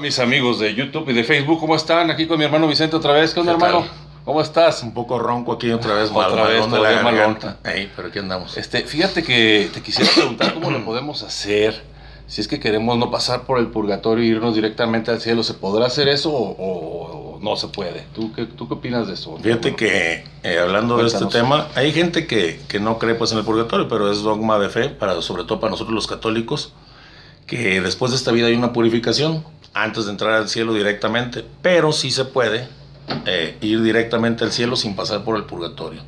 Mis amigos de YouTube y de Facebook, ¿cómo están? Aquí con mi hermano Vicente otra vez. ¿Qué onda, ¿Qué hermano? ¿Cómo estás? Un poco ronco aquí otra vez, Otra malón vez, de la garganta. Ey, pero aquí andamos. Este, fíjate que te quisiera preguntar cómo lo podemos hacer. Si es que queremos no pasar por el purgatorio e irnos directamente al cielo, ¿se podrá hacer eso o, o- o no se puede? ¿Tú qué, ¿Tú qué opinas de eso? Fíjate que, eh, hablando de este Cuéntanos. tema, hay gente que, que no cree pues en el purgatorio, pero es dogma de fe, para, sobre todo para nosotros los católicos, que después de esta vida hay una purificación antes de entrar al cielo directamente, pero sí se puede eh, ir directamente al cielo sin pasar por el purgatorio.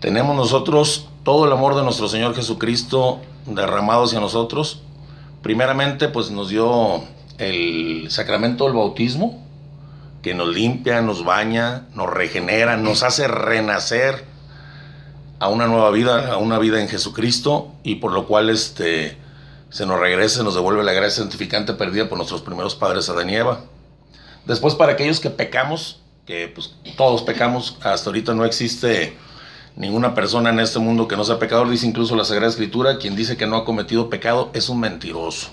Tenemos nosotros todo el amor de nuestro Señor Jesucristo derramado hacia nosotros. Primeramente, pues nos dio el sacramento del bautismo, que nos limpia, nos baña, nos regenera, nos hace renacer a una nueva vida, a una vida en Jesucristo, y por lo cual este, se nos regresa, se nos devuelve la gracia santificante perdida por nuestros primeros padres Adán y Eva. Después, para aquellos que pecamos, que pues todos pecamos, hasta ahorita no existe ninguna persona en este mundo que no sea pecador, dice incluso la Sagrada Escritura, quien dice que no ha cometido pecado es un mentiroso.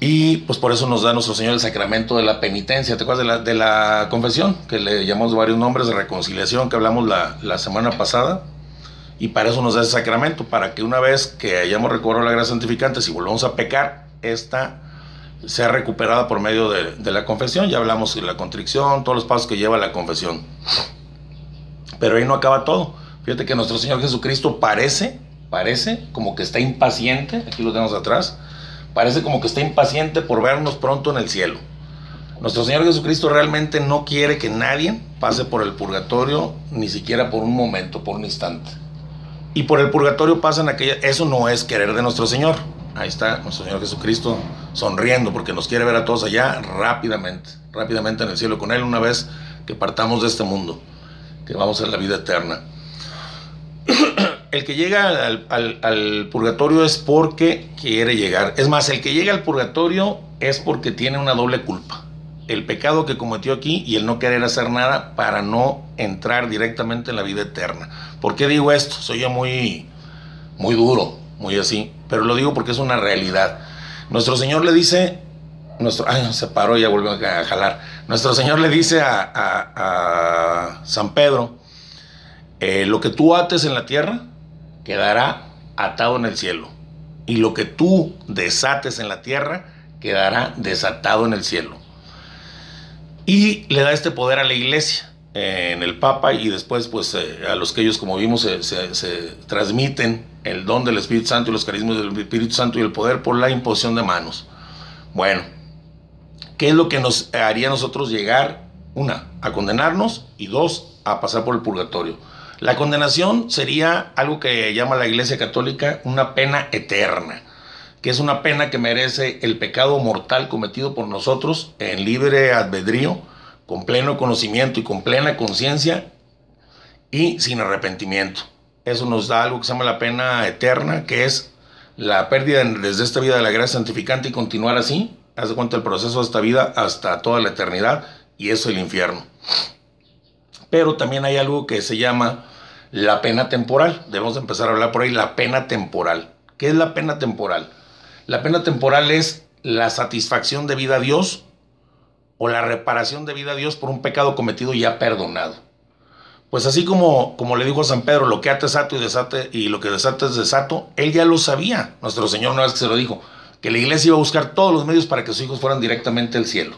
Y pues por eso nos da nuestro Señor el sacramento de la penitencia. ¿Te acuerdas de la, de la confesión? Que le llamamos varios nombres de reconciliación que hablamos la, la semana pasada. Y para eso nos da ese sacramento, para que una vez que hayamos recobrado la gracia santificante, si volvemos a pecar, esta sea recuperada por medio de, de la confesión. Ya hablamos de la contrición, todos los pasos que lleva la confesión. Pero ahí no acaba todo. Fíjate que nuestro Señor Jesucristo parece, parece como que está impaciente, aquí lo tenemos atrás, parece como que está impaciente por vernos pronto en el cielo. Nuestro Señor Jesucristo realmente no quiere que nadie pase por el purgatorio, ni siquiera por un momento, por un instante. Y por el purgatorio pasan aquellas... Eso no es querer de nuestro Señor. Ahí está nuestro Señor Jesucristo sonriendo porque nos quiere ver a todos allá rápidamente, rápidamente en el cielo con Él una vez que partamos de este mundo, que vamos a la vida eterna. El que llega al, al- al purgatorio es porque quiere llegar. Es más, el que llega al purgatorio es porque tiene una doble culpa. El pecado que cometió aquí y el no querer hacer nada para no entrar directamente en la vida eterna. ¿Por qué digo esto? Soy yo muy, muy duro, muy así, pero lo digo porque es una realidad. Nuestro Señor le dice, nuestro, ay, se paró y ya volvió a jalar. Nuestro Señor le dice a, San Pedro, eh, lo que tú ates en la tierra quedará atado en el cielo. Y lo que tú desates en la tierra quedará desatado en el cielo. Y le da este poder a la iglesia, en el Papa y después pues eh, a los que ellos como vimos se, transmiten el don del Espíritu Santo y los carismas del Espíritu Santo y el poder por la imposición de manos. Bueno, ¿qué es lo que nos haría nosotros llegar? Una, a condenarnos y dos, a pasar por el purgatorio. La condenación sería algo que llama la Iglesia Católica una pena eterna, que es una pena que merece el pecado mortal cometido por nosotros en libre albedrío, con pleno conocimiento y con plena conciencia y sin arrepentimiento. Eso nos da algo que se llama la pena eterna, que es la pérdida desde esta vida de la gracia santificante y continuar así, haz de cuenta el proceso de esta vida hasta toda la eternidad y eso el infierno. Pero también hay algo que se llama la pena temporal. Debemos de empezar a hablar por ahí, la pena temporal. ¿Qué es la pena temporal? La pena temporal es la satisfacción de vida a Dios o la reparación de vida a Dios por un pecado cometido y ya perdonado. Pues así como, como le dijo a San Pedro, lo que ates ato y, desate, y lo que desates desato, él ya lo sabía. Nuestro Señor una vez que se lo dijo, que la iglesia iba a buscar todos los medios para que sus hijos fueran directamente al cielo.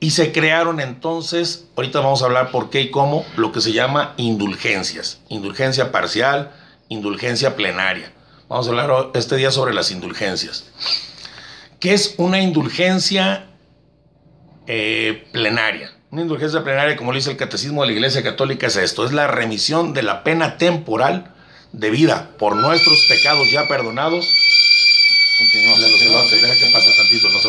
Y se crearon entonces, ahorita vamos a hablar por qué y cómo, lo que se llama indulgencias. Indulgencia parcial, indulgencia plenaria. Vamos a hablar este día sobre las indulgencias. ¿Qué es una indulgencia eh, plenaria? Una indulgencia plenaria, como lo dice el Catecismo de la Iglesia Católica, es esto. Es la remisión de la pena temporal de vida por nuestros pecados ya perdonados. Continúa, los que pase tantito, no se.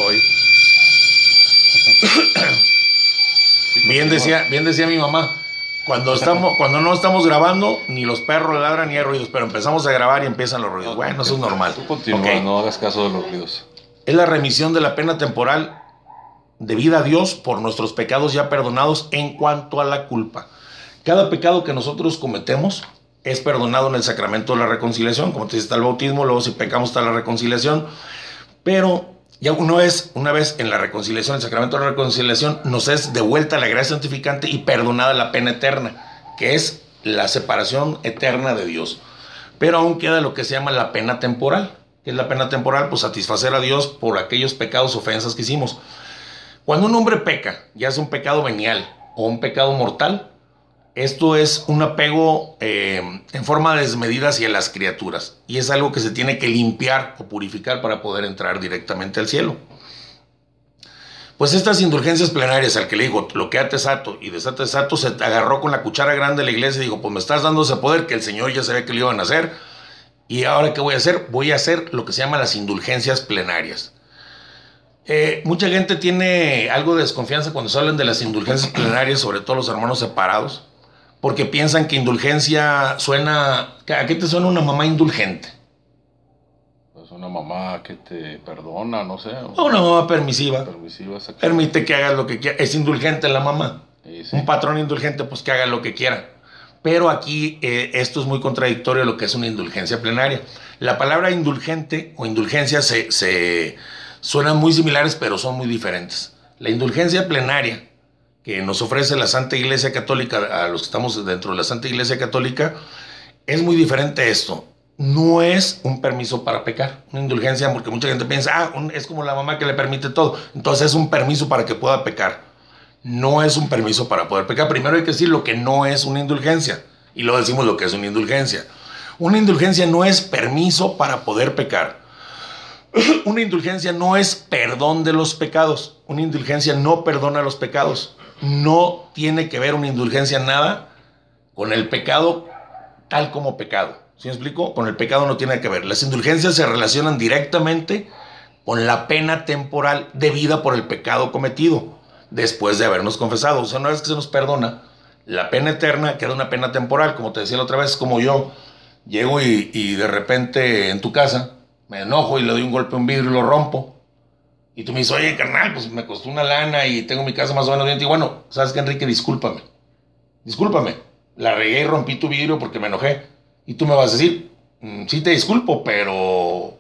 Sí, Bien decía, bien decía mi mamá, cuando, estamos, cuando no estamos grabando, ni los perros ladran ni hay ruidos, pero empezamos a grabar y empiezan los ruidos. Bueno, eso es normal. Tú continúa, no hagas caso de los ruidos. Es la remisión de la pena temporal debida a Dios por nuestros pecados ya perdonados en cuanto a la culpa. Cada pecado que nosotros cometemos es perdonado en el sacramento de la reconciliación, como te dice, está el bautismo, luego si pecamos está la reconciliación, pero ya una vez, una vez en la reconciliación, el sacramento de la reconciliación, nos es devuelta la gracia santificante y perdonada la pena eterna, que es la separación eterna de Dios. Pero aún queda lo que se llama la pena temporal. que es la pena temporal? Pues satisfacer a Dios por aquellos pecados, ofensas que hicimos. Cuando un hombre peca, ya sea un pecado venial o un pecado mortal, esto es un apego eh, en forma desmedida hacia las criaturas y es algo que se tiene que limpiar o purificar para poder entrar directamente al cielo. Pues estas indulgencias plenarias, al que le dijo, lo que ate sato y desate sato, se agarró con la cuchara grande de la iglesia y dijo, pues me estás dando ese poder que el Señor ya sabía que le iban a hacer. Y ahora, ¿qué voy a hacer? Voy a hacer lo que se llama las indulgencias plenarias. Eh, mucha gente tiene algo de desconfianza cuando se hablan de las indulgencias plenarias, sobre todo los hermanos separados, porque piensan que indulgencia suena... ¿A qué te suena una mamá indulgente? Pues una mamá que te perdona, no sé. O una mamá permisiva. Permisiva, Permite que hagas lo que quiera. Es indulgente la mamá. Un patrón indulgente, pues que haga lo que quiera. Pero aquí eh, esto es muy contradictorio a lo que es una indulgencia plenaria. La palabra indulgente o indulgencia se, se suenan muy similares, pero son muy diferentes. La indulgencia plenaria que nos ofrece la Santa Iglesia Católica, a los que estamos dentro de la Santa Iglesia Católica, es muy diferente esto. No es un permiso para pecar, una indulgencia, porque mucha gente piensa, ah, es como la mamá que le permite todo. Entonces es un permiso para que pueda pecar. No es un permiso para poder pecar. Primero hay que decir lo que no es una indulgencia. Y luego decimos lo que es una indulgencia. Una indulgencia no es permiso para poder pecar. Una indulgencia no es perdón de los pecados. Una indulgencia no perdona los pecados no tiene que ver una indulgencia nada con el pecado tal como pecado. ¿Sí me explico? Con el pecado no tiene que ver. Las indulgencias se relacionan directamente con la pena temporal debida por el pecado cometido después de habernos confesado. O sea, una vez que se nos perdona, la pena eterna queda una pena temporal. Como te decía la otra vez, como yo llego y, y de repente en tu casa me enojo y le doy un golpe a un vidrio y lo rompo. Y tú me dices, oye, carnal, pues me costó una lana y tengo mi casa más o menos bien. Y bueno, ¿sabes qué, Enrique? Discúlpame. Discúlpame. La regué y rompí tu vidrio porque me enojé. Y tú me vas a decir, mm, sí te disculpo, pero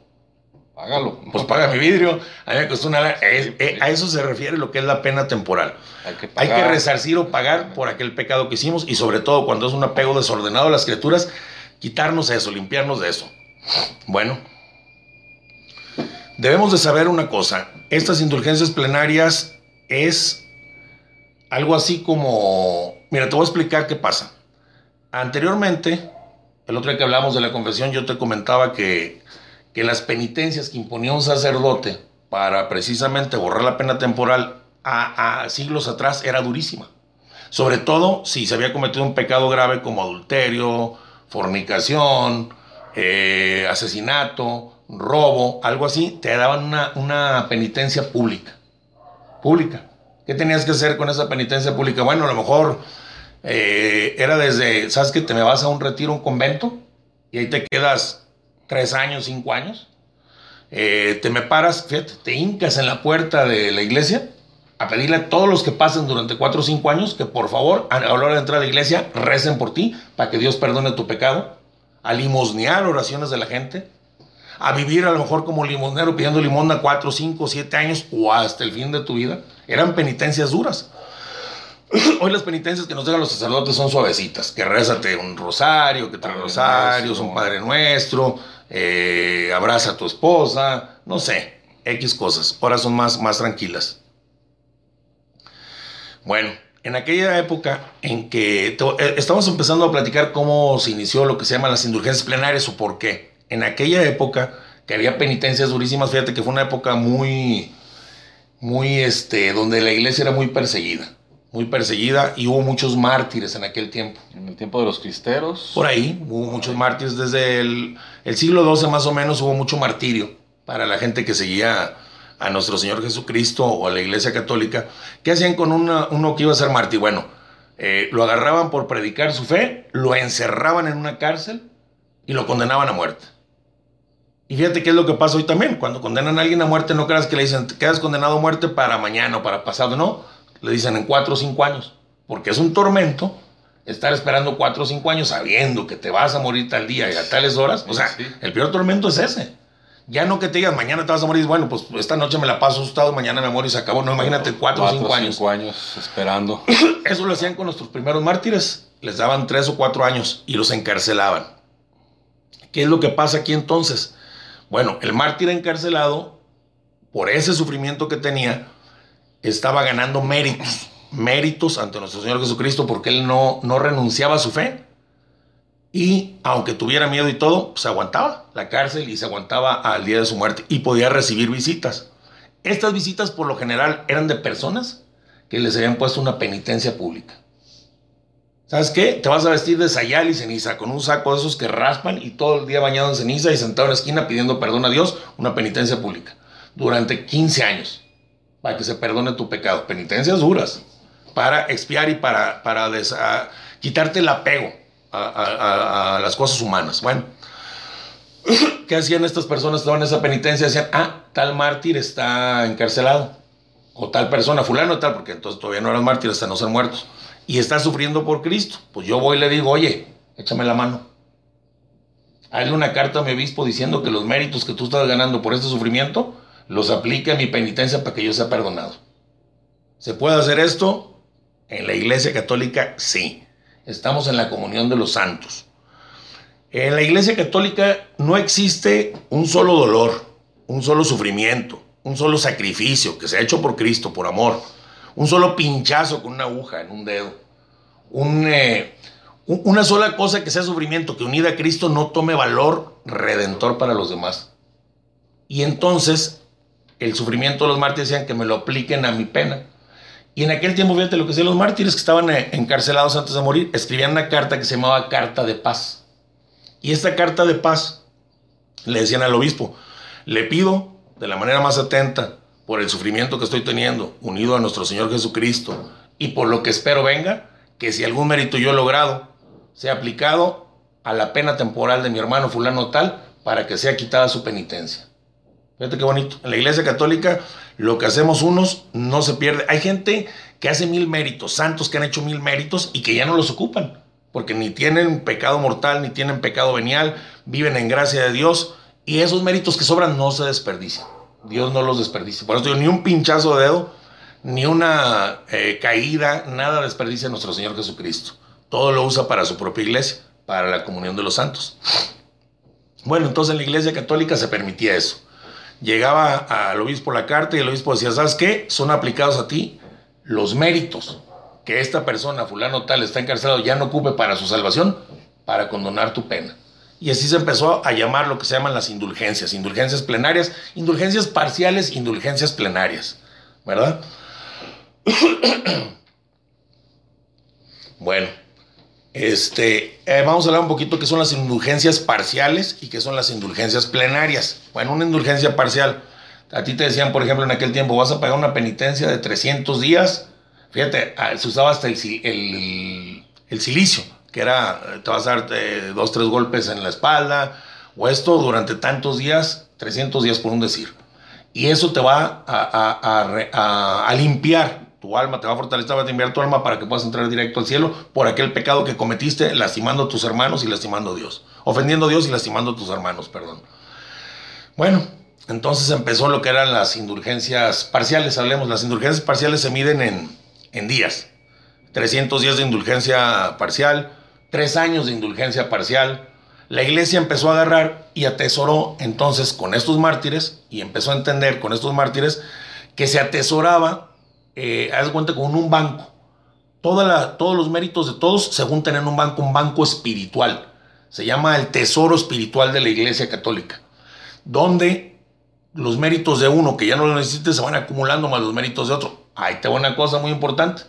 págalo. Pues paga mi vidrio. A mí me costó una lana. Eh, a eso se refiere lo que es la pena temporal. Hay que, Hay que resarcir o pagar por aquel pecado que hicimos y sobre todo cuando es un apego desordenado a las criaturas, quitarnos eso, limpiarnos de eso. Bueno, debemos de saber una cosa, estas indulgencias plenarias es algo así como, mira, te voy a explicar qué pasa. Anteriormente, el otro día que hablamos de la confesión, yo te comentaba que, que las penitencias que imponía un sacerdote para precisamente borrar la pena temporal a, siglos atrás era durísima. Sobre todo si se había cometido un pecado grave como adulterio, fornicación, eh, asesinato, robo, algo así, te daban una, una penitencia pública. Pública. ¿Qué tenías que hacer con esa penitencia pública? Bueno, a lo mejor eh, era desde, ¿sabes que te me vas a un retiro, un convento? Y ahí te quedas tres años, cinco años. Eh, te me paras, fíjate, te hincas en la puerta de la iglesia a pedirle a todos los que pasen durante cuatro o cinco años que por favor, a la hora de entrar a la iglesia, recen por ti para que Dios perdone tu pecado. A limosnear oraciones de la gente a vivir a lo mejor como limonero pidiendo limosna 4, 5, 7 años o hasta el fin de tu vida. Eran penitencias duras. Hoy las penitencias que nos dejan los sacerdotes son suavecitas, que rézate un rosario, que tres rosarios, un Padre Nuestro, eh, abraza a tu esposa, no sé, X cosas. Ahora son más, más tranquilas. Bueno, en aquella época en que eh, estamos empezando a platicar cómo se inició lo que se llama las indulgencias plenarias o por qué en aquella época, que había penitencias durísimas, fíjate que fue una época muy, muy, este, donde la iglesia era muy perseguida, muy perseguida y hubo muchos mártires en aquel tiempo. En el tiempo de los cristeros. Por ahí, hubo muchos mártires, desde el, siglo XII más o menos hubo mucho martirio para la gente que seguía a nuestro Señor Jesucristo o a la Iglesia Católica. ¿Qué hacían con uno que iba a ser mártir? Bueno, eh, lo agarraban por predicar su fe, lo encerraban en una cárcel y lo condenaban a muerte. Y fíjate qué es lo que pasa hoy también. Cuando condenan a alguien a muerte, no creas que le dicen, quedas condenado a muerte para mañana o para pasado. No, le dicen en cuatro o cinco años. Porque es un tormento estar esperando cuatro o cinco años sabiendo que te vas a morir tal día y a tales horas. o sea, el peor tormento es ese. Ya no que te digan, mañana te vas a morir, bueno, pues esta noche me la paso asustado, mañana me muero y se acabó. No, imagínate, cuatro, o cinco años. Cinco años esperando. Eso lo hacían con nuestros primeros mártires. Les daban tres o cuatro años y los encarcelaban. ¿Qué es lo que pasa aquí entonces? Bueno, el mártir encarcelado, por ese sufrimiento que tenía, estaba ganando méritos, méritos ante nuestro Señor Jesucristo porque él no, no renunciaba a su fe y aunque tuviera miedo y todo, se aguantaba la cárcel y se aguantaba al día de su muerte y podía recibir visitas. Estas visitas por lo general eran de personas que les habían puesto una penitencia pública. ¿Sabes qué? Te vas a vestir de sayal y ceniza con un saco de esos que raspan y todo el día bañado en ceniza y sentado en la esquina pidiendo perdón a Dios, una penitencia pública. Durante 15 años. Para que se perdone tu pecado. Penitencias duras. Para expiar y para, para quitarte el apego a, las cosas humanas. Bueno, ¿qué hacían estas personas que daban esa penitencia? Decían, ah, tal mártir está encarcelado. O tal persona, fulano tal, porque entonces todavía no eran mártires hasta no ser muertos. Y está sufriendo por Cristo. Pues yo voy y le digo, oye, échame la mano. Hazle una carta a mi obispo diciendo que los méritos que tú estás ganando por este sufrimiento los aplique a mi penitencia para que yo sea perdonado. ¿Se puede hacer esto? En la iglesia católica, sí estamos en la comunión de los santos. En la Iglesia Católica no existe un solo dolor, un solo sufrimiento, un solo sacrificio que se ha hecho por Cristo, por amor, un solo pinchazo con una aguja en un dedo, eh, una sola cosa que sea sufrimiento, que unida a Cristo no tome valor redentor para los demás. Y entonces el sufrimiento de los mártires decían que me lo apliquen a mi pena. Y en aquel tiempo, fíjate lo que decían los mártires que estaban eh, encarcelados antes de morir, escribían una carta que se llamaba Carta de Paz. Y esta carta de paz le decían al obispo, le pido de la manera más atenta por el sufrimiento que estoy teniendo, unido a nuestro Señor Jesucristo, y por lo que espero venga, que si algún mérito yo he logrado, sea aplicado a la pena temporal de mi hermano fulano tal, para que sea quitada su penitencia. Fíjate qué bonito. En la Iglesia Católica lo que hacemos unos no se pierde. Hay gente que hace mil méritos, santos que han hecho mil méritos y que ya no los ocupan, porque ni tienen pecado mortal, ni tienen pecado venial, viven en gracia de Dios y esos méritos que sobran no se desperdician. Dios no los desperdicia. Por eso ni un pinchazo de dedo, ni una eh, caída, nada desperdicia nuestro Señor Jesucristo. Todo lo usa para su propia iglesia, para la comunión de los santos. Bueno, entonces en la iglesia católica se permitía eso llegaba al obispo la carta y el obispo decía, ¿sabes qué? Son aplicados a ti los méritos que esta persona, fulano tal, está encarcelado, ya no ocupe para su salvación, para condonar tu pena. Y así se empezó a llamar lo que se llaman las indulgencias, indulgencias plenarias, indulgencias parciales, indulgencias plenarias, ¿verdad? bueno, este, eh, vamos a hablar un poquito qué son las indulgencias parciales y qué son las indulgencias plenarias. Bueno, una indulgencia parcial. A ti te decían, por ejemplo, en aquel tiempo, vas a pagar una penitencia de 300 días. Fíjate, ah, se usaba hasta el, el, silicio, que era, te vas a dar eh, dos, tres golpes en la espalda, o esto durante tantos días, 300 días por un decir. Y eso te va a limpiar tu alma te va a fortalecer, va a enviar tu alma para que puedas entrar directo al cielo por aquel pecado que cometiste, lastimando a tus hermanos y lastimando a Dios. Ofendiendo a Dios y lastimando a tus hermanos, perdón. Bueno, entonces empezó lo que eran las indulgencias parciales, hablemos. Las indulgencias parciales se miden en, en días. 300 días de indulgencia parcial, 3 años de indulgencia parcial. La iglesia empezó a agarrar y atesoró entonces con estos mártires y empezó a entender con estos mártires que se atesoraba eh, haz cuenta con un banco. Toda todos los méritos de todos se juntan en un banco, un banco espiritual. Se llama el tesoro espiritual de la Iglesia Católica, donde los méritos de uno que ya no lo necesite se van acumulando más los méritos de otro. Ahí te va una cosa muy importante.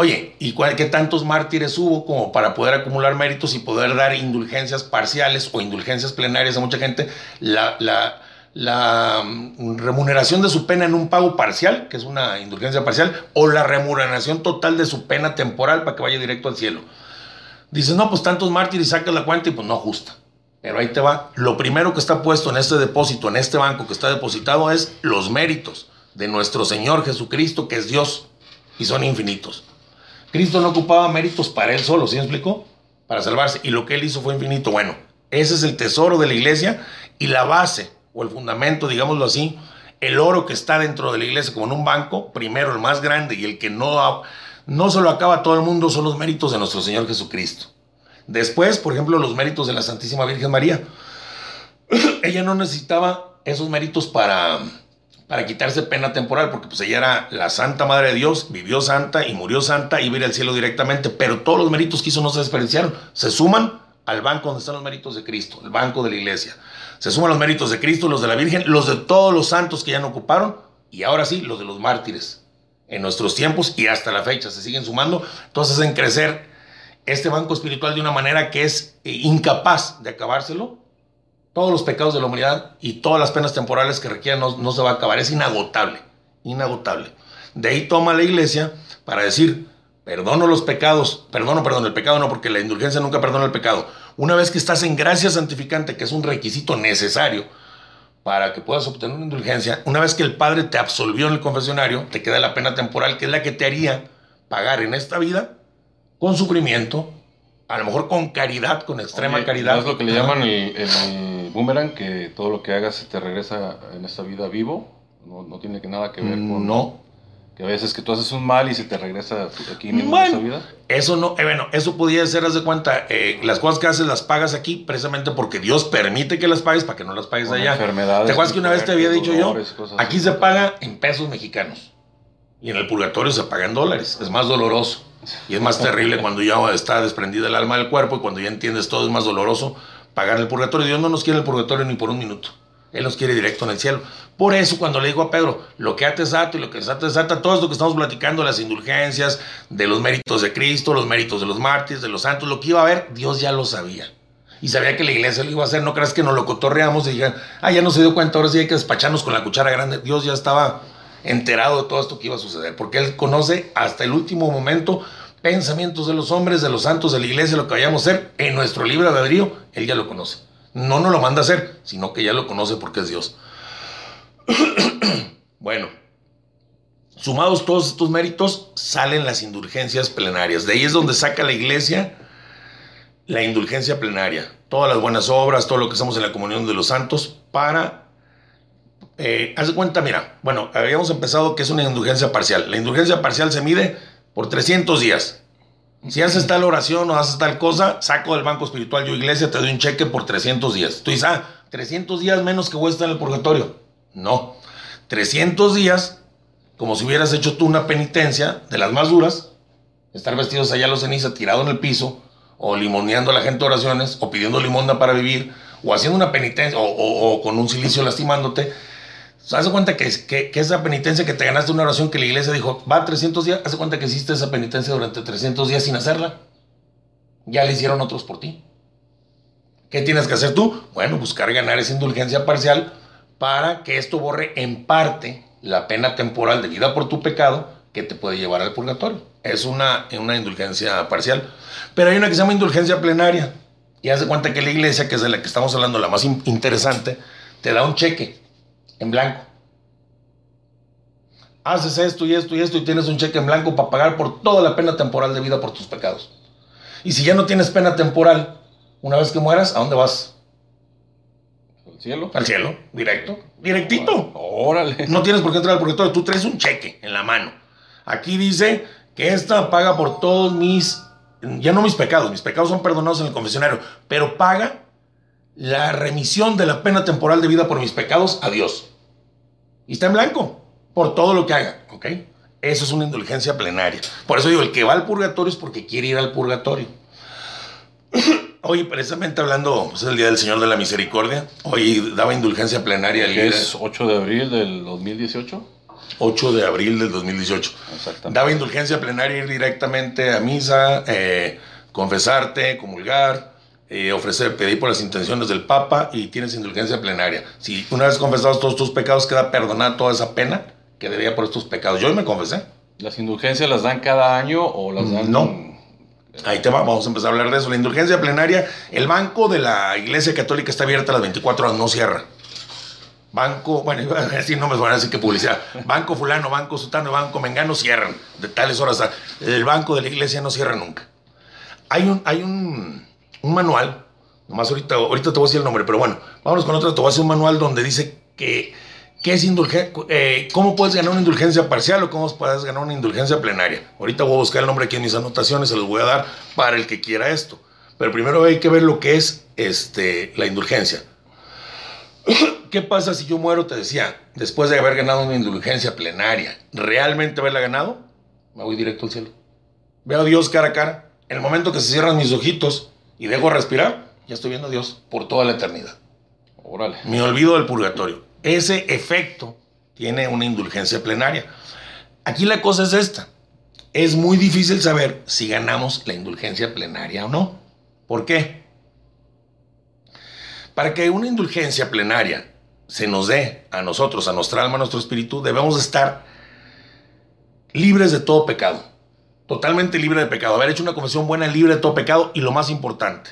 Oye, ¿y qué tantos mártires hubo como para poder acumular méritos y poder dar indulgencias parciales o indulgencias plenarias a mucha gente? La, mm, remuneración de su pena en un pago parcial, que es una indulgencia parcial, o la remuneración total de su pena temporal para que vaya directo al cielo. Dices, no, pues tantos mártires, sacas la cuenta y pues no justa. Pero ahí te va. Lo primero que está puesto en este depósito, en este banco que está depositado, es los méritos de nuestro Señor Jesucristo, que es Dios, y son infinitos. Cristo no ocupaba méritos para él solo, ¿sí explicó? Para salvarse. Y lo que él hizo fue infinito. Bueno, ese es el tesoro de la iglesia y la base o el fundamento, digámoslo así, el oro que está dentro de la iglesia como en un banco, primero el más grande y el que no, no se lo acaba todo el mundo son los méritos de nuestro Señor Jesucristo. Después, por ejemplo, los méritos de la Santísima Virgen María. ella no necesitaba esos méritos para, para quitarse pena temporal, porque pues ella era la Santa Madre de Dios, vivió santa y murió santa y a al cielo directamente, pero todos los méritos que hizo no se desperdiciaron, se suman al banco donde están los méritos de Cristo, el banco de la iglesia. Se suman los méritos de Cristo, los de la Virgen, los de todos los santos que ya no ocuparon y ahora sí, los de los mártires. En nuestros tiempos y hasta la fecha se siguen sumando, entonces hacen crecer este banco espiritual de una manera que es eh, incapaz de acabárselo. Todos los pecados de la humanidad y todas las penas temporales que requieran no, no se va a acabar, es inagotable, inagotable. De ahí toma la iglesia para decir, perdono los pecados, perdono, perdón, el pecado no, porque la indulgencia nunca perdona el pecado. Una vez que estás en gracia santificante, que es un requisito necesario para que puedas obtener una indulgencia, una vez que el Padre te absolvió en el confesionario, te queda la pena temporal, que es la que te haría pagar en esta vida con sufrimiento, a lo mejor con caridad, con extrema caridad. es lo que le llaman el, el, boomerang, que todo lo que hagas te regresa en esta vida vivo? No, no tiene nada que ver con... No, que a veces que tú haces un mal y se te regresa aquí mismo en esa vida. Eso no, eh, bueno, eso podría ser, haz de cuenta, eh, las cosas que haces las pagas aquí precisamente porque Dios permite que las pagues para que no las pagues allá. Enfermedades. ¿Te acuerdas que una vez te había dicho yo? Aquí se paga en pesos mexicanos y en el purgatorio se paga en dólares. Es más doloroso y es más terrible cuando ya está desprendida el alma del cuerpo y cuando ya entiendes todo es más doloroso pagar el purgatorio. Dios no nos quiere el purgatorio ni por un minuto. Él nos quiere directo en el cielo. Por eso cuando le digo a Pedro, lo que hace sato y lo que te desata, todo esto que estamos platicando, las indulgencias, de los méritos de Cristo, los méritos de los mártires, de los santos, lo que iba a haber, Dios ya lo sabía. Y sabía que la iglesia lo iba a hacer, no creas que nos lo cotorreamos y digan, ah, ya no se dio cuenta, ahora sí hay que despacharnos con la cuchara grande. Dios ya estaba enterado de todo esto que iba a suceder, porque Él conoce hasta el último momento pensamientos de los hombres, de los santos, de la iglesia, lo que vayamos a hacer en nuestro libre albedrío, Él ya lo conoce. No nos lo manda a hacer, sino que ya lo conoce porque es Dios. bueno, sumados todos estos méritos, salen las indulgencias plenarias. De ahí es donde saca la iglesia la indulgencia plenaria. Todas las buenas obras, todo lo que estamos en la comunión de los santos, para... Eh, haz de cuenta, mira, bueno, habíamos empezado que es una indulgencia parcial. La indulgencia parcial se mide por 300 días. Si haces tal oración o haces tal cosa, saco del banco espiritual yo iglesia, te doy un cheque por 300 días. Tú dices, ah, 300 días menos que voy a estar en el purgatorio. No, 300 días, como si hubieras hecho tú una penitencia de las más duras, estar vestidos allá los ceniza, tirado en el piso, o limoneando a la gente oraciones, o pidiendo limonda para vivir, o haciendo una penitencia, o con un silicio lastimándote Haz cuenta que, que, que, esa penitencia que te ganaste una oración que la iglesia dijo, va 300 días, haz cuenta que hiciste esa penitencia durante 300 días sin hacerla. Ya la hicieron otros por ti. ¿Qué tienes que hacer tú? Bueno, buscar ganar esa indulgencia parcial para que esto borre en parte la pena temporal de vida por tu pecado que te puede llevar al purgatorio. Es una, una indulgencia parcial. Pero hay una que se llama indulgencia plenaria. Y haz de cuenta que la iglesia, que es de la que estamos hablando, la más interesante, te da un cheque en blanco. Haces esto y esto y esto y tienes un cheque en blanco para pagar por toda la pena temporal de vida por tus pecados. Y si ya no tienes pena temporal, una vez que mueras, ¿a dónde vas? Al cielo. Al cielo, directo, directito. Órale. No tienes por qué entrar al purgatorio, tú traes un cheque en la mano. Aquí dice que esta paga por todos mis, ya no mis pecados, mis pecados son perdonados en el confesionario, pero paga la remisión de la pena temporal de vida por mis pecados a Dios. Y está en blanco por todo lo que haga, ¿ok? Eso es una indulgencia plenaria. Por eso digo, el que va al purgatorio es porque quiere ir al purgatorio. Hoy, precisamente hablando, pues, es el Día del Señor de la Misericordia. Hoy daba indulgencia plenaria. El es 8 de abril del 2018? 8 de abril del 2018. Exactamente. Daba indulgencia plenaria ir directamente a misa, eh, confesarte, comulgar, eh, ofrecer, pedir por las intenciones del Papa y tienes indulgencia plenaria. Si una vez confesados todos tus pecados, queda perdonada toda esa pena que debía por estos pecados. Yo me confesé. ¿Las indulgencias las dan cada año o las dan.? No. Ahí te va, vamos a empezar a hablar de eso. La indulgencia plenaria, el banco de la Iglesia Católica está abierta a las 24 horas, no cierra. Banco, bueno, iba a decir nombres, van a decir que publicidad. Banco fulano, banco sutano, banco mengano cierran de tales horas. El banco de la iglesia no cierra nunca. Hay un, hay un, un manual Nomás ahorita, ahorita te voy a decir el nombre, pero bueno, vámonos con otra. Te voy a hacer un manual donde dice que, qué es indulgencia, eh, cómo puedes ganar una indulgencia parcial o cómo puedes ganar una indulgencia plenaria. Ahorita voy a buscar el nombre aquí en mis anotaciones, se los voy a dar para el que quiera esto. Pero primero hay que ver lo que es este, la indulgencia. ¿Qué pasa si yo muero, te decía, después de haber ganado una indulgencia plenaria? ¿Realmente haberla ganado? Me voy directo al cielo. Veo a Dios cara a cara. El momento que se cierran mis ojitos y dejo respirar, ya estoy viendo a Dios por toda la eternidad. Órale. Me olvido del purgatorio. Ese efecto tiene una indulgencia plenaria. Aquí la cosa es esta. Es muy difícil saber si ganamos la indulgencia plenaria o no. ¿Por qué? Para que una indulgencia plenaria se nos dé a nosotros, a nuestra alma, a nuestro espíritu, debemos estar libres de todo pecado. Totalmente libre de pecado. Haber hecho una confesión buena, libre de todo pecado. Y lo más importante,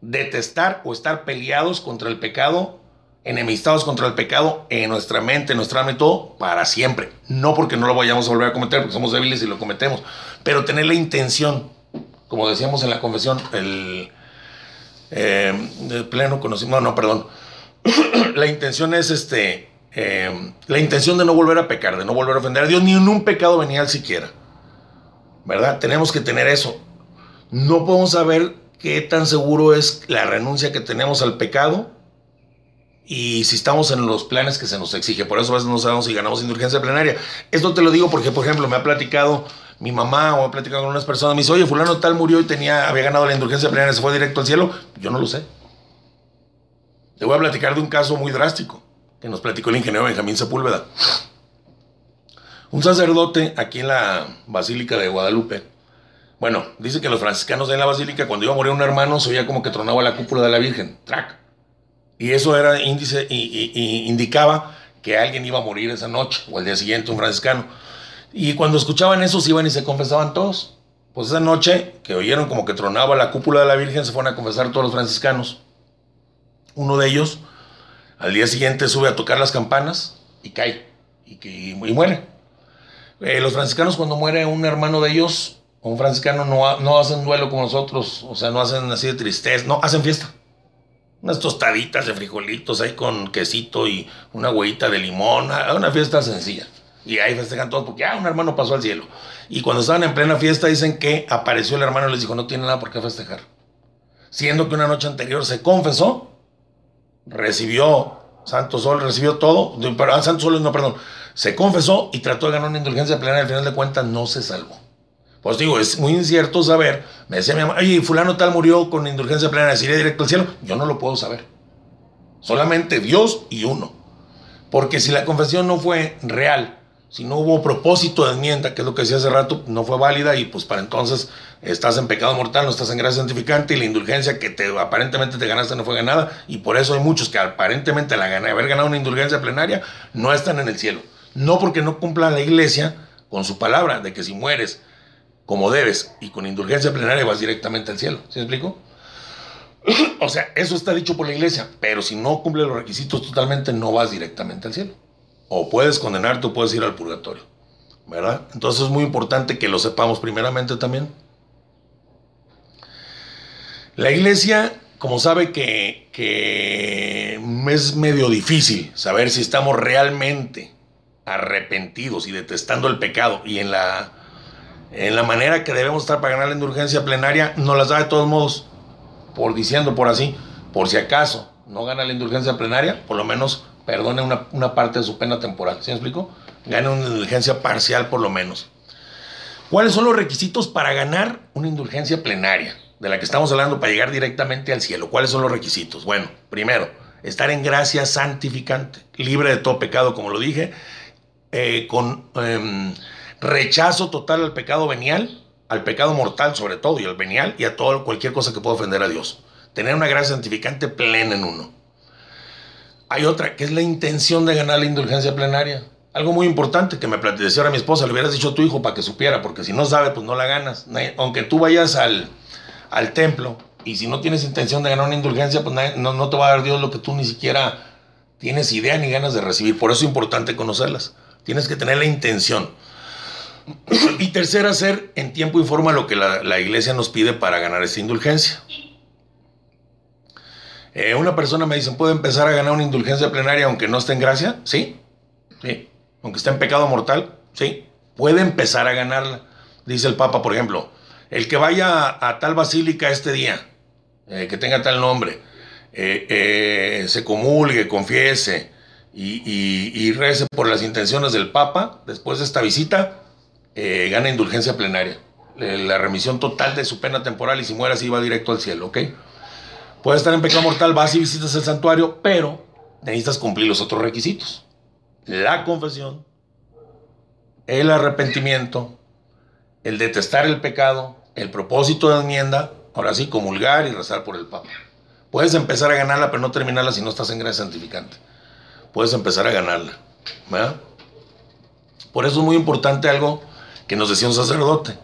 detestar o estar peleados contra el pecado, enemistados contra el pecado en nuestra mente, en nuestra alma y todo, para siempre. No porque no lo vayamos a volver a cometer, porque somos débiles y lo cometemos, pero tener la intención, como decíamos en la confesión, el, eh, pleno conocimiento, no, no, perdón. la intención es este, eh, la intención de no volver a pecar, de no volver a ofender a Dios, ni en un pecado venial siquiera. ¿Verdad? Tenemos que tener eso. No podemos saber qué tan seguro es la renuncia que tenemos al pecado y si estamos en los planes que se nos exige. Por eso a veces no sabemos si ganamos indulgencia plenaria. Esto te lo digo porque, por ejemplo, me ha platicado mi mamá o he platicado con unas personas, me dice, oye, fulano tal murió y tenía, había ganado la indulgencia plenaria, se fue directo al cielo. Yo no lo sé. Te voy a platicar de un caso muy drástico que nos platicó el ingeniero Benjamín Sepúlveda. Un sacerdote aquí en la Basílica de Guadalupe. Bueno, dice que los franciscanos en la basílica, cuando iba a morir un hermano, se oía como que tronaba la cúpula de la Virgen. Track. Y eso era índice y indicaba que alguien iba a morir esa noche o el día siguiente, un franciscano. Y cuando escuchaban eso, se iban y se confesaban todos. Pues esa noche, que oyeron como que tronaba la cúpula de la Virgen, se fueron a confesar todos los franciscanos. Uno de ellos, al día siguiente, sube a tocar las campanas y cae. Y, que, muere. Eh, los franciscanos, cuando muere un hermano de ellos, un franciscano, no, no hacen duelo como nosotros. O sea, no hacen así de tristeza. No, hacen fiesta. Unas tostaditas de frijolitos ahí con quesito y una huevita de limón. Una fiesta sencilla. Y ahí festejan todos porque, ah, un hermano pasó al cielo. Y cuando estaban en plena fiesta dicen que apareció el hermano y les dijo, no tiene nada por qué festejar. Siendo que una noche anterior se confesó, recibió Santo Sol, recibió todo, pero ah, Santo Sol no, perdón, se confesó y trató de ganar una indulgencia plena y al final de cuentas no se salvó. Pues digo, es muy incierto saber. Me decía mi mamá, oye, fulano tal murió con indulgencia plena, ¿iría directo al cielo? Yo no lo puedo saber. Solamente Dios y uno. Porque si la confesión no fue real, si no hubo propósito de enmienda, que es lo que decía hace rato, no fue válida y pues para entonces estás en pecado mortal, no estás en gracia santificante y la indulgencia que te, aparentemente te ganaste no fue ganada y por eso hay muchos que aparentemente la haber ganado una indulgencia plenaria no están en el cielo. No porque no cumpla la iglesia con su palabra de que si mueres como debes y con indulgencia plenaria vas directamente al cielo. ¿Sí me explico? o sea, eso está dicho por la iglesia, pero si no cumple los requisitos totalmente no vas directamente al cielo o puedes condenarte o puedes ir al purgatorio. ¿Verdad? Entonces es muy importante que lo sepamos primeramente también. La iglesia, como sabe que, que es medio difícil saber si estamos realmente arrepentidos y detestando el pecado y en la, en la manera que debemos estar para ganar la indulgencia plenaria, nos las da de todos modos, por diciendo por así, por si acaso no gana la indulgencia plenaria, por lo menos perdone una, parte de su pena temporal. ¿Sí me explico? Gane una indulgencia parcial por lo menos. ¿Cuáles son los requisitos para ganar una indulgencia plenaria? De la que estamos hablando para llegar directamente al cielo. ¿Cuáles son los requisitos? Bueno, primero, estar en gracia santificante, libre de todo pecado, como lo dije, eh, con em, rechazo total al pecado venial, al pecado mortal sobre todo, y al venial, y a todo, cualquier cosa que pueda ofender a Dios. Tener una gracia santificante plena en uno. Hay otra, que es la intención de ganar la indulgencia plenaria. Algo muy importante que me decía ahora mi esposa, le hubieras dicho a tu hijo para que supiera, porque si no sabe, pues no la ganas. Aunque tú vayas al, al templo y si no tienes intención de ganar una indulgencia, pues no, no te va a dar Dios lo que tú ni siquiera tienes idea ni ganas de recibir. Por eso es importante conocerlas. Tienes que tener la intención. Y tercera, hacer en tiempo y forma lo que la, iglesia nos pide para ganar esa indulgencia. Eh, una persona me dice, ¿puede empezar a ganar una indulgencia plenaria aunque no esté en gracia? Sí, sí. Aunque esté en pecado mortal, sí. Puede empezar a ganarla. Dice el Papa, por ejemplo, el que vaya a, tal basílica este día, eh, que tenga tal nombre, eh, se comulgue, confiese y, y, por las intenciones del Papa, después de esta visita, gana indulgencia plenaria. La remisión total de su pena temporal y si muere así va directo al cielo, ¿ok? Puedes estar en pecado mortal, vas y visitas el santuario, pero necesitas cumplir los otros requisitos. La confesión, el arrepentimiento, el detestar el pecado, el propósito de enmienda, ahora sí, comulgar y rezar por el Papa. Puedes empezar a ganarla, pero no terminarla si no estás en gracia santificante. Puedes empezar a ganarla. ¿verdad? Por eso es muy importante algo que nos decía un sacerdote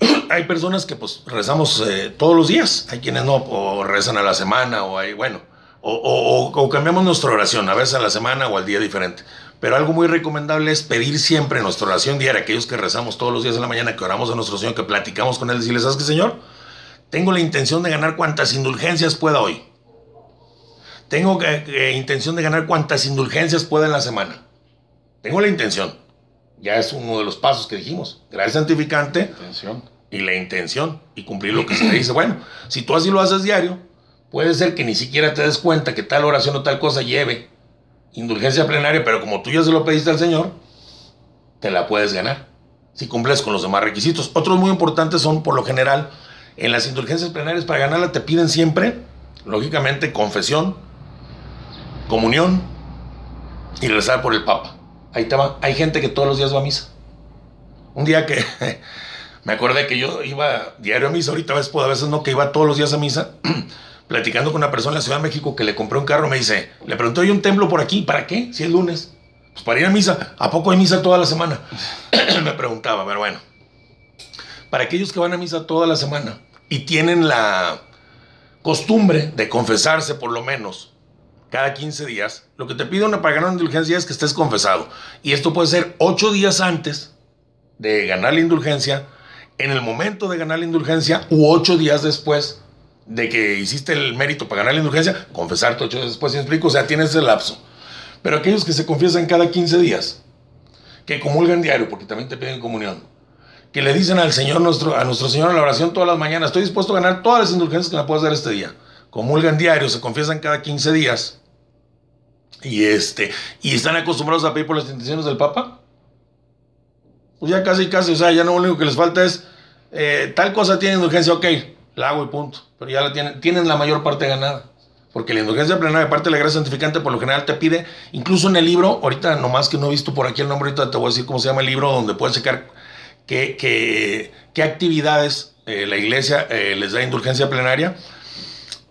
hay personas que pues rezamos eh, todos los días, hay quienes no, o rezan a la semana, o hay, bueno, o, cambiamos nuestra oración, a veces a la semana o al día diferente. Pero algo muy recomendable es pedir siempre nuestra oración diaria, aquellos que rezamos todos los días en la mañana, que oramos a nuestro Señor, que platicamos con Él, decirle, ¿sabes qué, Señor? Tengo la intención de ganar cuantas indulgencias pueda hoy. Tengo que, intención de ganar cuantas indulgencias pueda en la semana. Tengo la intención. Ya es uno de los pasos que dijimos. Gracias santificante. Intención y la intención y cumplir lo que se te dice. Bueno, si tú así lo haces diario, puede ser que ni siquiera te des cuenta que tal oración o tal cosa lleve indulgencia plenaria, pero como tú ya se lo pediste al Señor, te la puedes ganar si cumples con los demás requisitos. Otros muy importantes son, por lo general, en las indulgencias plenarias para ganarla te piden siempre, lógicamente, confesión, comunión y rezar por el Papa. Ahí te va. Hay gente que todos los días va a misa. Un día que Me acordé que yo iba diario a misa, ahorita a veces, a veces no, que iba todos los días a misa, platicando con una persona en la Ciudad de México que le compré un carro, me dice, le pregunté, ¿hay un templo por aquí? ¿Para qué? Si es lunes. Pues para ir a misa. ¿A poco hay misa toda la semana? me preguntaba, pero bueno. Para aquellos que van a misa toda la semana y tienen la costumbre de confesarse por lo menos cada 15 días, lo que te pide una para ganar una indulgencia es que estés confesado. Y esto puede ser 8 días antes de ganar la indulgencia en el momento de ganar la indulgencia u ocho días después de que hiciste el mérito para ganar la indulgencia, confesarte ocho días después, ¿sí explico? O sea, tienes el lapso. Pero aquellos que se confiesan cada 15 días, que comulgan diario, porque también te piden comunión, que le dicen al Señor, nuestro, a nuestro Señor en la oración todas las mañanas, estoy dispuesto a ganar todas las indulgencias que me puedas dar este día. Comulgan diario, se confiesan cada 15 días, y, este, y están acostumbrados a pedir por las intenciones del Papa, pues ya casi, casi, o sea, ya no lo único que les falta es, eh, tal cosa tiene indulgencia, ok, la hago y punto. Pero ya la tienen, tienen la mayor parte ganada. Porque la indulgencia plenaria, aparte de la gracia santificante, por lo general te pide, incluso en el libro, ahorita nomás que no he visto por aquí el nombre, ahorita te voy a decir cómo se llama el libro, donde puedes checar qué, qué, qué actividades eh, la iglesia eh, les da indulgencia plenaria.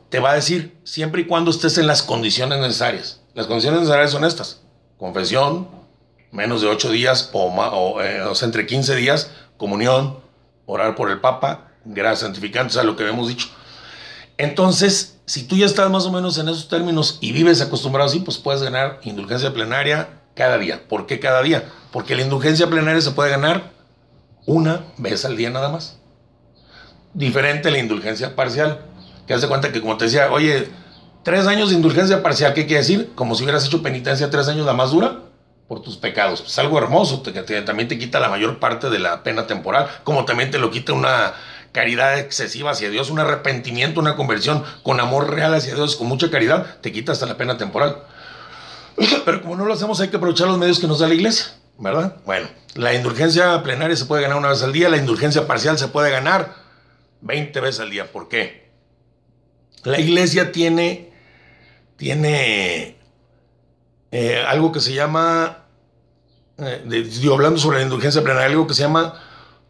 Te va a decir, siempre y cuando estés en las condiciones necesarias. Las condiciones necesarias son estas: confesión, menos de ocho días o, eh, o, sea, entre 15 días, comunión, orar por el Papa, gracias santificante, o sea, lo que hemos dicho. Entonces, si tú ya estás más o menos en esos términos y vives acostumbrado así, pues puedes ganar indulgencia plenaria cada día. ¿Por qué cada día? Porque la indulgencia plenaria se puede ganar una vez al día nada más. Diferente a la indulgencia parcial, que hace cuenta que como te decía, oye, tres años de indulgencia parcial, ¿qué quiere decir? Como si hubieras hecho penitencia tres años la más dura por tus pecados. Es algo hermoso, que también te quita la mayor parte de la pena temporal, como también te lo quita una caridad excesiva hacia Dios, un arrepentimiento, una conversión con amor real hacia Dios, con mucha caridad, te quita hasta la pena temporal. Pero como no lo hacemos, hay que aprovechar los medios que nos da la iglesia, ¿verdad? Bueno, la indulgencia plenaria se puede ganar una vez al día, la indulgencia parcial se puede ganar 20 veces al día. ¿Por qué? La iglesia tiene, tiene eh, algo que se llama, eh, hablando sobre la indulgencia plenaria, algo que se llama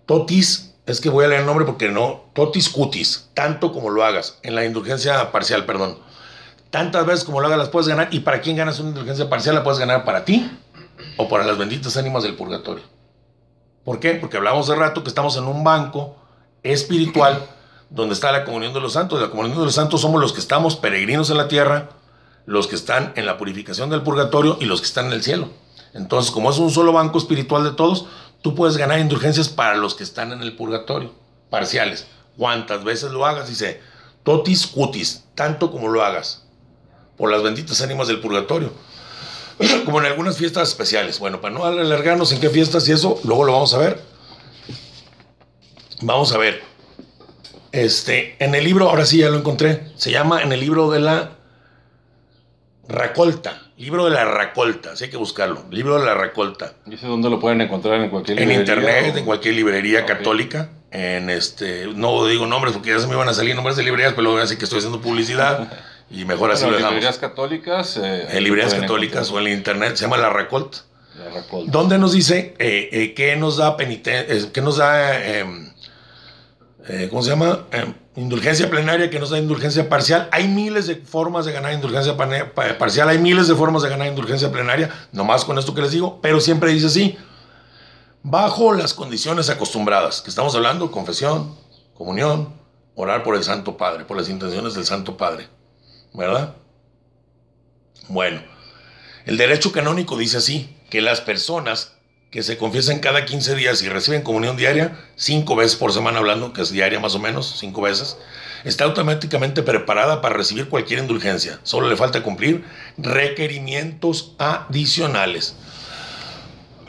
totis, es que voy a leer el nombre porque no, totis cutis, tanto como lo hagas, en la indulgencia parcial, perdón. Tantas veces como lo hagas las puedes ganar. ¿Y para quién ganas una indulgencia parcial? La puedes ganar para ti o para las benditas ánimas del purgatorio. ¿Por qué? Porque hablamos de rato que estamos en un banco espiritual donde está la comunión de los santos. La comunión de los santos somos los que estamos peregrinos en la tierra, los que están en la purificación del purgatorio y los que están en el cielo. Entonces, como es un solo banco espiritual de todos, tú puedes ganar indulgencias para los que están en el purgatorio, parciales. Cuantas veces lo hagas, dice, totis cutis, tanto como lo hagas, por las benditas ánimas del purgatorio, como en algunas fiestas especiales. Bueno, para no alargarnos en qué fiestas y eso, luego lo vamos a ver. Vamos a ver. Este, en el libro, ahora sí ya lo encontré, se llama en el libro de la Racolta, libro de la Racolta, así hay que buscarlo, libro de la Racolta. ¿Y ese dónde lo pueden encontrar? ¿En cualquier En internet, en cualquier librería católica, en este, no digo nombres porque ya se me iban a salir nombres de librerías, pero voy a decir que estoy haciendo publicidad y mejor así lo dejamos. librerías católicas. Eh, en librerías católicas o en internet, se llama la Racolta. La Racolta. Donde nos dice eh, eh, qué nos da penitencia, qué nos da em, ¿cómo se llama? Indulgencia plenaria que nos da indulgencia parcial. Hay miles de formas de ganar indulgencia parcial, hay miles de formas de ganar indulgencia plenaria, nomás con esto que les digo, pero siempre dice así, bajo las condiciones acostumbradas, que estamos hablando, confesión, comunión, orar por el Santo Padre, por las intenciones del Santo Padre, ¿verdad? Bueno, el derecho canónico dice así, que las personas que se confiesan cada 15 días y reciben comunión diaria, cinco veces por semana hablando, que es diaria más o menos, cinco veces, está automáticamente preparada para recibir cualquier indulgencia. Solo le falta cumplir requerimientos adicionales.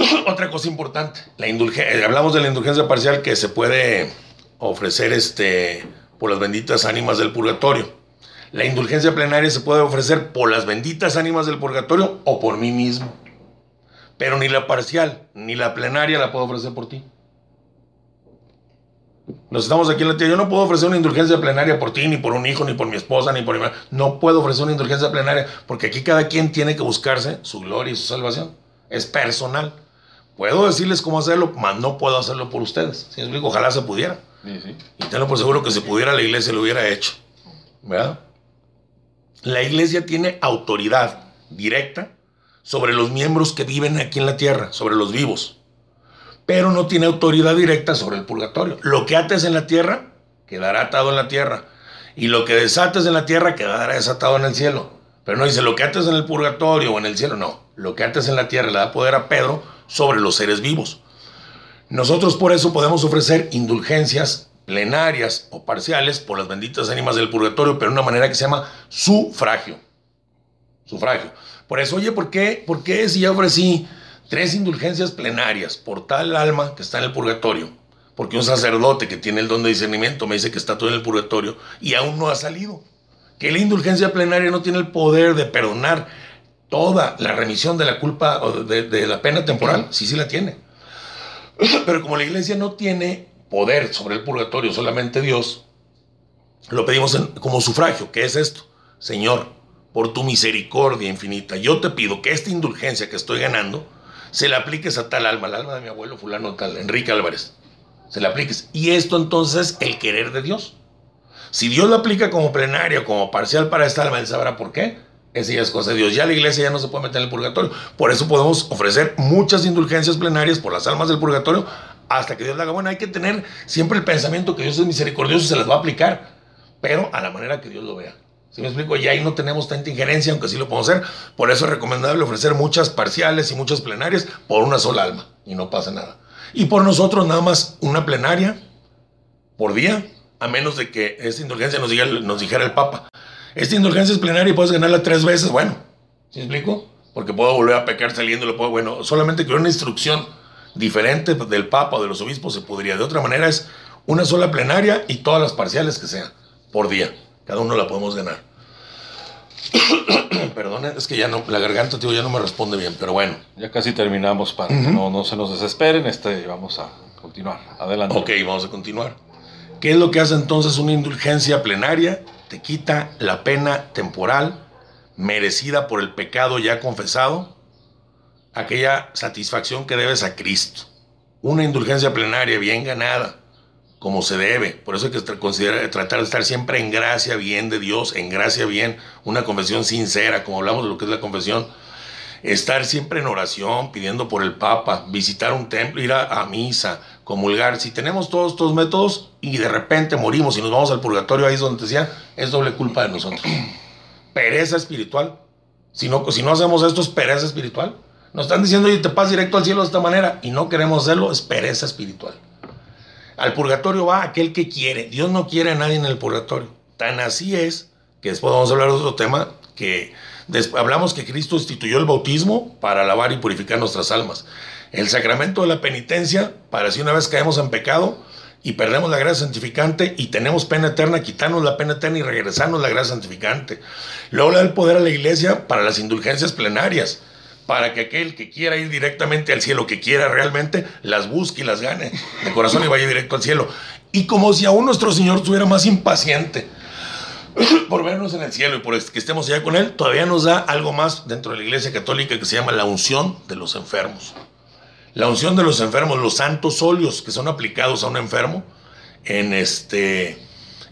Otra cosa importante, la indulgencia, hablamos de la indulgencia parcial que se puede ofrecer este, por las benditas ánimas del purgatorio. La indulgencia plenaria se puede ofrecer por las benditas ánimas del purgatorio o por mí mismo. Pero ni la parcial ni la plenaria la puedo ofrecer por ti. Nos estamos aquí en la tierra. Yo no puedo ofrecer una indulgencia plenaria por ti, ni por un hijo, ni por mi esposa, ni por mi No puedo ofrecer una indulgencia plenaria porque aquí cada quien tiene que buscarse su gloria y su salvación. Es personal. Puedo decirles cómo hacerlo, mas no puedo hacerlo por ustedes. Si explico, ojalá se pudiera. Y tengo por seguro que si pudiera la iglesia lo hubiera hecho. ¿Verdad? La iglesia tiene autoridad directa sobre los miembros que viven aquí en la tierra, sobre los vivos, pero no tiene autoridad directa sobre el purgatorio. Lo que ates en la tierra, quedará atado en la tierra, y lo que desates en la tierra, quedará desatado en el cielo. Pero no dice lo que ates en el purgatorio o en el cielo, no. Lo que ates en la tierra le da poder a Pedro sobre los seres vivos. Nosotros por eso podemos ofrecer indulgencias plenarias o parciales por las benditas ánimas del purgatorio, pero de una manera que se llama sufragio. Sufragio. Por eso, oye, ¿por qué, ¿por qué si ya ofrecí tres indulgencias plenarias por tal alma que está en el purgatorio? Porque un sacerdote que tiene el don de discernimiento me dice que está todo en el purgatorio y aún no ha salido. Que la indulgencia plenaria no tiene el poder de perdonar toda la remisión de la culpa o de, la pena temporal. Sí, sí la tiene. Pero como la iglesia no tiene poder sobre el purgatorio, solamente Dios, lo pedimos como sufragio. ¿Qué es esto? Señor, por tu misericordia infinita, yo te pido que esta indulgencia que estoy ganando se la apliques a tal alma, al alma de mi abuelo fulano tal, Enrique Álvarez. Se la apliques. Y esto entonces es el querer de Dios. Si Dios lo aplica como plenario, como parcial para esta alma, Él sabrá por qué. Esa ya es cosa de Dios. Ya la iglesia ya no se puede meter en el purgatorio. Por eso podemos ofrecer muchas indulgencias plenarias por las almas del purgatorio hasta que Dios la haga. Bueno, hay que tener siempre el pensamiento que Dios es misericordioso y se las va a aplicar, pero a la manera que Dios lo vea. Si me explico, ya ahí no tenemos tanta injerencia, aunque sí lo podemos hacer. Por eso es recomendable ofrecer muchas parciales y muchas plenarias por una sola alma y no pasa nada. Y por nosotros nada más una plenaria por día, a menos de que esta indulgencia nos, nos dijera el Papa. Esta indulgencia es plenaria y puedes ganarla tres veces. Bueno, ¿sí me explico? Porque puedo volver a pecar saliendo, lo puedo, bueno, solamente que una instrucción diferente del Papa o de los obispos se podría. De otra manera es una sola plenaria y todas las parciales que sean por día. Cada uno la podemos ganar. Perdón, es que ya no, la garganta, tío, ya no me responde bien, pero bueno. Ya casi terminamos para que no, no se nos desesperen. Este, vamos a continuar. Adelante. Ok, vamos a continuar. ¿Qué es lo que hace entonces una indulgencia plenaria? Te quita la pena temporal merecida por el pecado ya confesado, aquella satisfacción que debes a Cristo. Una indulgencia plenaria bien ganada como se debe. Por eso hay que tratar de estar siempre en gracia bien de Dios, en gracia bien, una confesión sincera, como hablamos de lo que es la confesión. Estar siempre en oración, pidiendo por el Papa, visitar un templo, ir a, misa, comulgar. Si tenemos todos estos métodos y de repente morimos y nos vamos al purgatorio, ahí es donde decía, es doble culpa de nosotros. pereza espiritual. Si no, si no hacemos esto, es pereza espiritual. Nos están diciendo, oye, te pasas directo al cielo de esta manera y no queremos hacerlo, es pereza espiritual. Al purgatorio va aquel que quiere. Dios no quiere a nadie en el purgatorio. Tan así es que después vamos a hablar de otro tema que hablamos que Cristo instituyó el bautismo para lavar y purificar nuestras almas. El sacramento de la penitencia para si una vez caemos en pecado y perdemos la gracia santificante y tenemos pena eterna, quitarnos la pena eterna y regresarnos la gracia santificante. Luego le da el poder a la iglesia para las indulgencias plenarias para que aquel que quiera ir directamente al cielo, que quiera realmente, las busque y las gane de corazón y vaya directo al cielo. Y como si aún nuestro Señor estuviera más impaciente por vernos en el cielo y por que estemos allá con Él, todavía nos da algo más dentro de la Iglesia Católica que se llama la unción de los enfermos. La unción de los enfermos, los santos óleos que son aplicados a un enfermo en este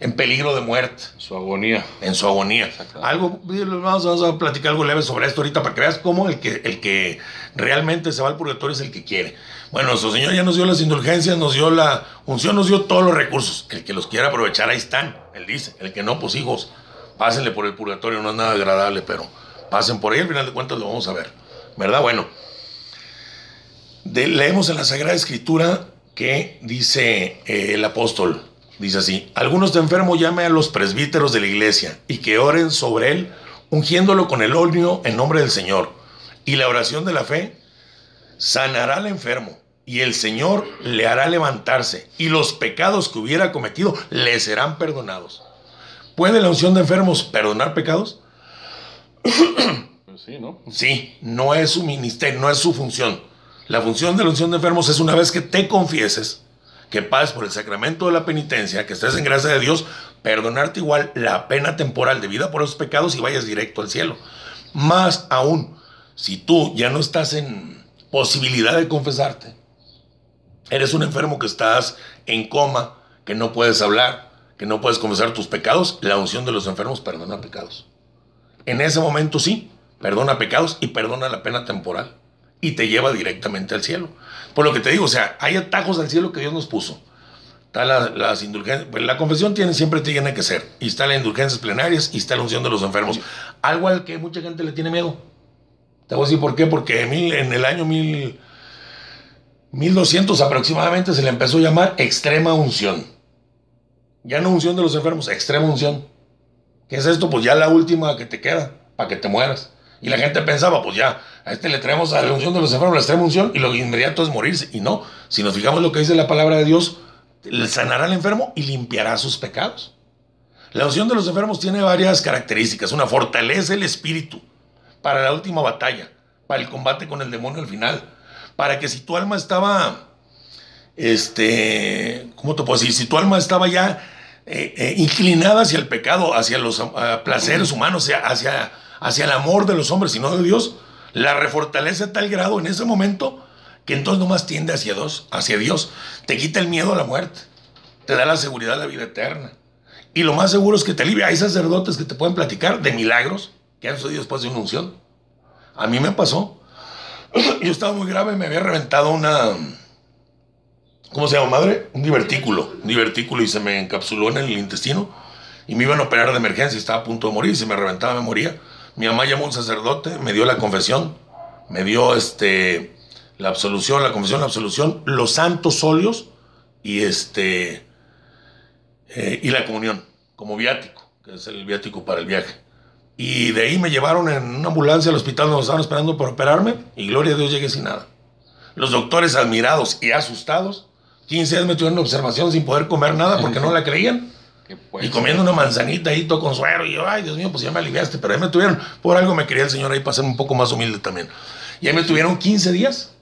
en peligro de muerte. Su agonía. En su agonía. Algo, vamos, a platicar algo leve sobre esto ahorita para que veas cómo el que, el que realmente se va al purgatorio es el que quiere. Bueno, nuestro Señor ya nos dio las indulgencias, nos dio la unción, nos dio todos los recursos. El que los quiera aprovechar, ahí están. Él dice. El que no, pues hijos, pásenle por el purgatorio, no es nada agradable, pero pasen por ahí, al final de cuentas lo vamos a ver. ¿Verdad? Bueno. leemos en la Sagrada Escritura que dice eh, el apóstol, Dice así, algunos de enfermo llame a los presbíteros de la iglesia y que oren sobre él, ungiéndolo con el óleo en nombre del Señor. Y la oración de la fe sanará al enfermo y el Señor le hará levantarse y los pecados que hubiera cometido le serán perdonados. ¿Puede la unción de enfermos perdonar pecados? Pues sí, ¿no? Sí, no es su ministerio, no es su función. La función de la unción de enfermos es una vez que te confieses, que pases por el sacramento de la penitencia, que estés en gracia de Dios, perdonarte igual la pena temporal de vida por esos pecados y vayas directo al cielo. Más aún, si tú ya no estás en posibilidad de confesarte, eres un enfermo que estás en coma, que no puedes hablar, que no puedes confesar tus pecados, la unción de los enfermos perdona pecados. En ese momento sí, perdona pecados y perdona la pena temporal y te lleva directamente al cielo. Por lo que te digo, o sea, hay atajos al cielo que Dios nos puso. Está la, las indulgencias, pues, la confesión tiene, siempre tiene que ser. Y está las indulgencias plenarias y está la unción de los enfermos. Algo al que mucha gente le tiene miedo. Te voy a decir por qué. Porque en el año mil, 1200 aproximadamente se le empezó a llamar extrema unción. Ya no unción de los enfermos, extrema unción. ¿Qué es esto? Pues ya la última que te queda, para que te mueras. Y la gente pensaba, pues ya, a este le traemos a la unción de los enfermos, la extrema unción, y lo inmediato es morirse. Y no, si nos fijamos lo que dice la palabra de Dios, le sanará al enfermo y limpiará sus pecados. La unción de los enfermos tiene varias características. Una, fortalece el espíritu para la última batalla, para el combate con el demonio al final. Para que si tu alma estaba, este, ¿cómo te puedo decir? Si tu alma estaba ya eh, eh, inclinada hacia el pecado, hacia los placeres humanos, hacia el amor de los hombres y no de Dios, la refortalece a tal grado en ese momento que entonces nomás tiende hacia Dios, hacia Dios. Te quita el miedo a la muerte, te da la seguridad de la vida eterna. Y lo más seguro es que te alivia. Hay sacerdotes que te pueden platicar de milagros que han sucedido después de una unción. A mí me pasó. Yo estaba muy grave, me había reventado una. ¿Cómo se llama, madre? Un divertículo. Un divertículo y se me encapsuló en el intestino. Y me iban a operar de emergencia. Estaba a punto de morir. Si me reventaba, me moría. Mi mamá llamó a un sacerdote, me dio la confesión, me dio este, la absolución, la confesión, la absolución, los santos óleos y, este, eh, y la comunión como viático, que es el viático para el viaje. Y de ahí me llevaron en una ambulancia al hospital donde estaban esperando para operarme y gloria a Dios llegué sin nada. Los doctores admirados y asustados, 15 días me tuvieron en observación sin poder comer nada porque no la creían. Y comiendo una manzanita ahí todo con suero. Y yo, ay, Dios mío, pues ya me aliviaste. Pero ahí me tuvieron, por algo me quería el Señor ahí para ser un poco más humilde también. Y ahí me tuvieron 15 días.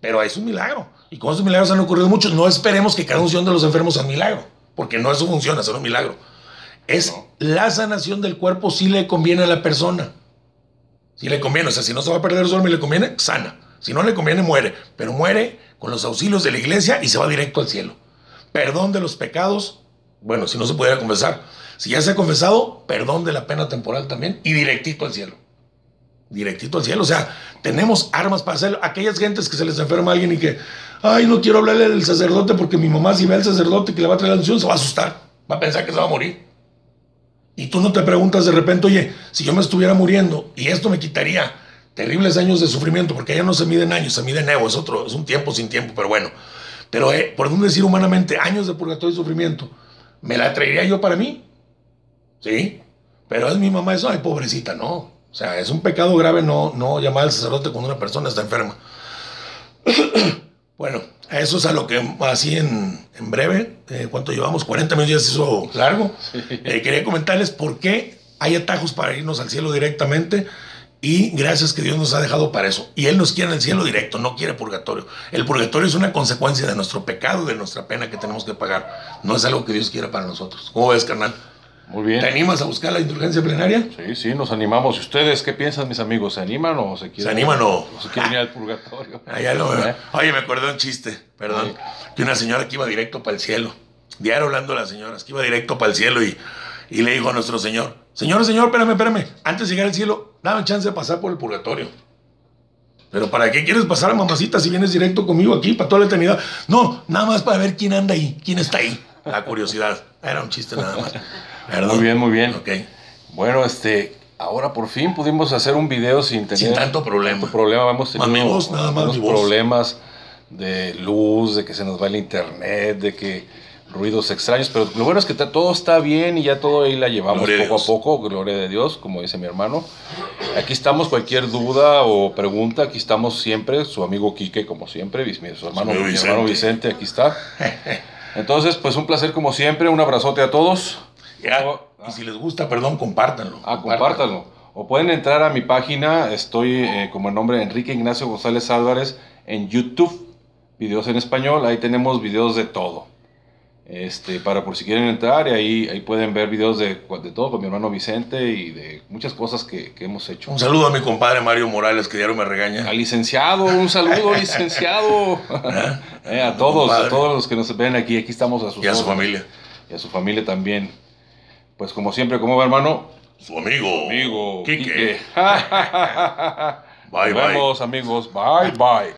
Pero es un milagro. Y con esos milagros han ocurrido muchos. No esperemos que cada unción de los enfermos sea un milagro. Porque no es su función hacer un milagro. Es la sanación del cuerpo si le conviene a la persona. Si le conviene, o sea, si no se va a perder su alma y le conviene, sana. Si no le conviene, muere. Pero muere con los auxilios de la iglesia y se va directo al cielo. Perdón de los pecados, bueno, si no se pudiera confesar. Si ya se ha confesado, perdón de la pena temporal también y directito al cielo. Directito al cielo. O sea, tenemos armas para hacerlo. Aquellas gentes que se les enferma a alguien y que, ay, no quiero hablarle del sacerdote porque mi mamá si ve al sacerdote que le va a traer la unción se va a asustar. Va a pensar que se va a morir. Y tú no te preguntas de repente, oye, si yo me estuviera muriendo y esto me quitaría terribles años de sufrimiento, porque ya no se miden años, se mide en es otro, es un tiempo sin tiempo, pero bueno. Pero eh, por no decir humanamente, años de purgatorio y sufrimiento ¿Me la traería yo para mí? Sí, pero es mi mamá eso, ay, pobrecita, no. O sea, es un pecado grave no, no llamar al sacerdote cuando una persona está enferma. bueno, eso es a lo que así en, en breve, eh, ¿cuánto llevamos? 40 minutos ya se hizo largo. Eh, quería comentarles por qué hay atajos para irnos al cielo directamente. Y gracias que Dios nos ha dejado para eso. Y Él nos quiere en el cielo directo, no quiere purgatorio. El purgatorio es una consecuencia de nuestro pecado, de nuestra pena que tenemos que pagar. No es algo que Dios quiera para nosotros. ¿Cómo ves, carnal? Muy bien. ¿Te animas a buscar la indulgencia plenaria? Sí, sí, nos animamos. ¿Y ustedes qué piensan, mis amigos? ¿Se animan o se quieren? ¿Se animan o? o se quieren ir al purgatorio? Lo ¿Eh? Oye, me acordé de un chiste, perdón. Que una señora que iba directo para el cielo. Diario hablando a las señoras, que iba directo para el cielo y, y le dijo a nuestro Señor: Señor, Señor, espérame, espérame. Antes de llegar al cielo, dame chance de pasar por el purgatorio. Pero ¿para qué quieres pasar, mamacita, si vienes directo conmigo aquí para toda la eternidad? No, nada más para ver quién anda ahí, quién está ahí. La curiosidad. Era un chiste nada más. Muy bien, muy bien. Ok. Bueno, este, ahora por fin pudimos hacer un video sin tener Sin tanto problema. tanto problema. Hemos tenido mi voz, nada más algunos mi voz. problemas de luz, de que se nos va el internet, de que ruidos extraños, pero lo bueno es que todo está bien y ya todo ahí la llevamos Gloria poco a poco, gloria de Dios, como dice mi hermano. Aquí estamos, cualquier duda o pregunta, aquí estamos siempre, su amigo Quique, como siempre, su hermano, mi hermano Vicente. Aquí está. Entonces, pues un placer como siempre, un abrazote a todos. Ya. Oh, Y si les gusta, perdón, compártanlo. Ah, compártanlo. O pueden entrar a mi página, estoy eh, como el nombre Enrique Ignacio González Álvarez en YouTube, videos en español, ahí tenemos videos de todo. Este, para por si quieren entrar, y ahí, ahí pueden ver videos de, de todo con mi hermano Vicente y de muchas cosas que, que hemos hecho. Un saludo a mi compadre Mario Morales, que diario me regaña. Al licenciado, un saludo, licenciado. Eh, a todos, a todos los que nos ven aquí, aquí estamos a sus Y a su familia. Y a su familia también. Pues como siempre, ¿cómo va hermano? Su amigo. Amigo. Quique. Quique. Bye, Nos bye. vemos amigos. Bye, bye.